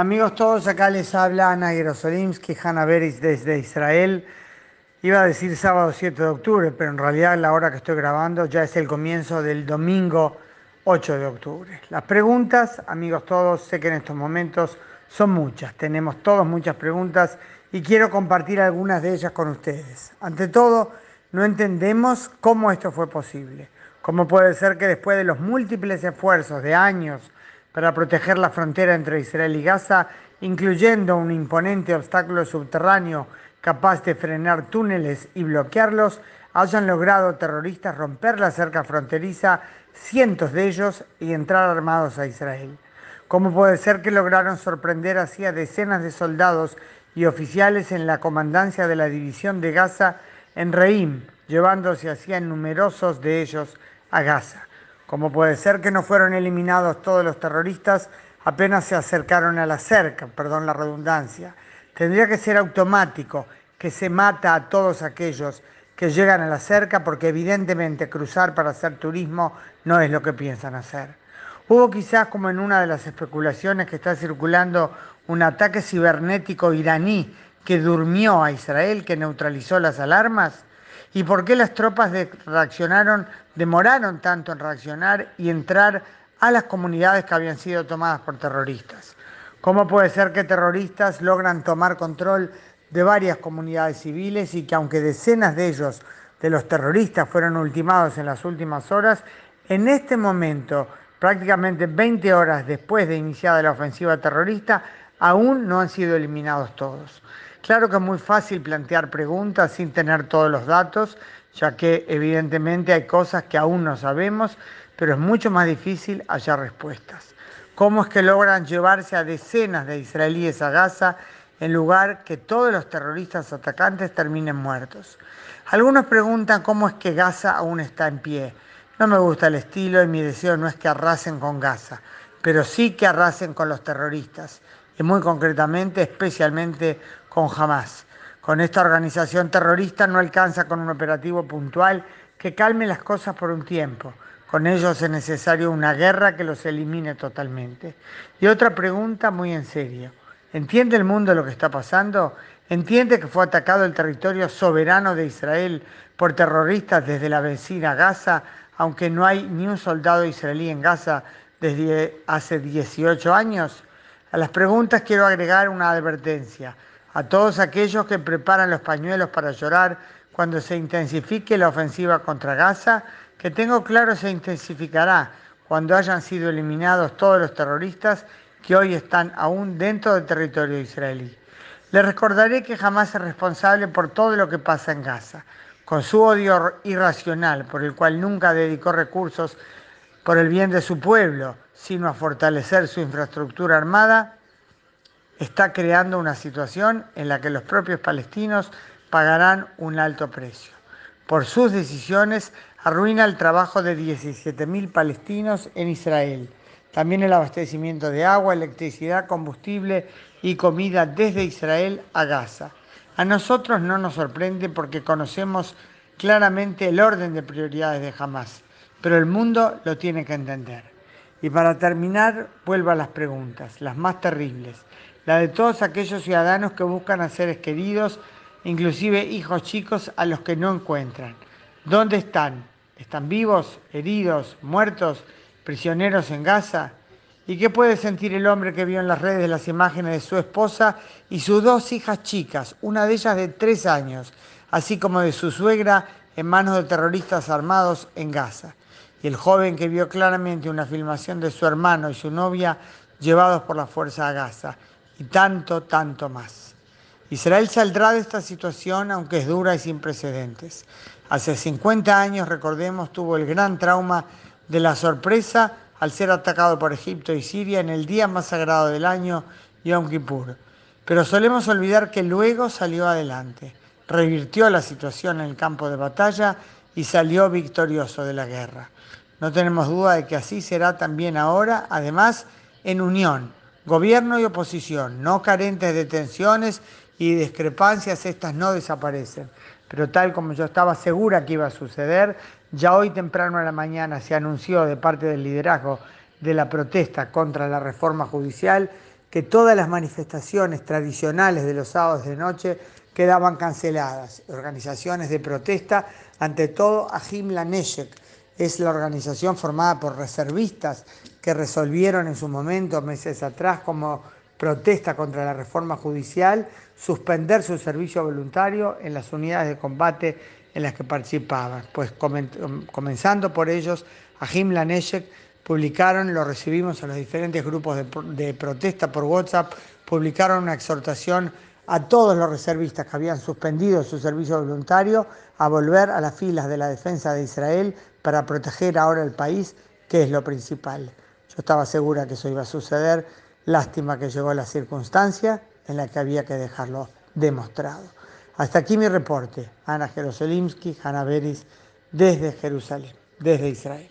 Amigos todos, acá les habla Ana Jerosolimsky, Hanna Beris desde Israel. Iba a decir sábado 7 de octubre, pero en realidad la hora que estoy grabando ya es el comienzo del domingo 8 de octubre. Las preguntas, amigos todos, sé que en estos momentos son muchas, tenemos todos muchas preguntas y quiero compartir algunas de ellas con ustedes. Ante todo, no entendemos cómo esto fue posible. ¿Cómo puede ser que después de los múltiples esfuerzos de años, para proteger la frontera entre Israel y Gaza, incluyendo un imponente obstáculo subterráneo capaz de frenar túneles y bloquearlos, hayan logrado terroristas romper la cerca fronteriza, cientos de ellos, y entrar armados a Israel. ¿Cómo puede ser que lograron sorprender así a decenas de soldados y oficiales en la comandancia de la división de Gaza en Reim, llevándose así a numerosos de ellos a Gaza? ¿Cómo puede ser que no fueron eliminados todos los terroristas apenas se acercaron a la cerca? Perdón la redundancia. Tendría que ser automático, que se mata a todos aquellos que llegan a la cerca porque evidentemente cruzar para hacer turismo no es lo que piensan hacer. Hubo quizás como en una de las especulaciones que está circulando un ataque cibernético iraní que durmió a Israel, que neutralizó las alarmas. ¿Y por qué las tropas reaccionaron, demoraron tanto en reaccionar y entrar a las comunidades que habían sido tomadas por terroristas? ¿Cómo puede ser que terroristas logran tomar control de varias comunidades civiles y que aunque decenas de ellos, de los terroristas, fueron ultimados en las últimas horas, en este momento, prácticamente 20 horas después de iniciada la ofensiva terrorista, aún no han sido eliminados todos? Claro que es muy fácil plantear preguntas sin tener todos los datos, ya que evidentemente hay cosas que aún no sabemos, pero es mucho más difícil hallar respuestas. ¿Cómo es que logran llevarse a decenas de israelíes a Gaza en lugar que todos los terroristas atacantes terminen muertos? Algunos preguntan cómo es que Gaza aún está en pie. No me gusta el estilo y mi deseo no es que arrasen con Gaza, pero sí que arrasen con los terroristas y muy concretamente, especialmente con Hamas. Con esta organización terrorista no alcanza con un operativo puntual que calme las cosas por un tiempo. Con ellos es necesario una guerra que los elimine totalmente. Y otra pregunta muy en serio. ¿Entiende el mundo lo que está pasando? ¿Entiende que fue atacado el territorio soberano de Israel por terroristas desde la vecina Gaza, aunque no hay ni un soldado israelí en Gaza desde hace 18 años? A las preguntas quiero agregar una advertencia. A todos aquellos que preparan los pañuelos para llorar cuando se intensifique la ofensiva contra Gaza, que tengo claro se intensificará cuando hayan sido eliminados todos los terroristas que hoy están aún dentro del territorio israelí. Les recordaré que jamás es responsable por todo lo que pasa en Gaza, con su odio irracional por el cual nunca dedicó recursos por el bien de su pueblo, sino a fortalecer su infraestructura armada, está creando una situación en la que los propios palestinos pagarán un alto precio. Por sus decisiones arruina el trabajo de 17.000 palestinos en Israel. También el abastecimiento de agua, electricidad, combustible y comida desde Israel a Gaza. A nosotros no nos sorprende porque conocemos claramente el orden de prioridades de Hamas, pero el mundo lo tiene que entender. Y para terminar, vuelvo a las preguntas, las más terribles, la de todos aquellos ciudadanos que buscan a seres queridos, inclusive hijos chicos a los que no encuentran. ¿Dónde están? ¿Están vivos, heridos, muertos, prisioneros en Gaza? ¿Y qué puede sentir el hombre que vio en las redes las imágenes de su esposa y sus dos hijas chicas, una de ellas de tres años, así como de su suegra en manos de terroristas armados en Gaza? y el joven que vio claramente una filmación de su hermano y su novia llevados por la fuerza a Gaza, y tanto, tanto más. Israel saldrá de esta situación aunque es dura y sin precedentes. Hace 50 años, recordemos, tuvo el gran trauma de la sorpresa al ser atacado por Egipto y Siria en el día más sagrado del año, Yom Kippur. Pero solemos olvidar que luego salió adelante, revirtió la situación en el campo de batalla y salió victorioso de la guerra. No tenemos duda de que así será también ahora, además en unión, gobierno y oposición, no carentes de tensiones y discrepancias, estas no desaparecen. Pero tal como yo estaba segura que iba a suceder, ya hoy temprano a la mañana se anunció de parte del liderazgo de la protesta contra la reforma judicial que todas las manifestaciones tradicionales de los sábados de noche quedaban canceladas. Organizaciones de protesta, ante todo Ajim Laneshek, es la organización formada por reservistas que resolvieron en su momento, meses atrás, como protesta contra la reforma judicial, suspender su servicio voluntario en las unidades de combate en las que participaban. Pues comenzando por ellos, Ajim Laneshek publicaron, lo recibimos en los diferentes grupos de, de protesta por WhatsApp, publicaron una exhortación a todos los reservistas que habían suspendido su servicio voluntario a volver a las filas de la defensa de Israel para proteger ahora el país, que es lo principal. Yo estaba segura que eso iba a suceder, lástima que llegó la circunstancia en la que había que dejarlo demostrado. Hasta aquí mi reporte. Ana Jerosolimsky, Hanna Beris, desde Jerusalén, desde Israel.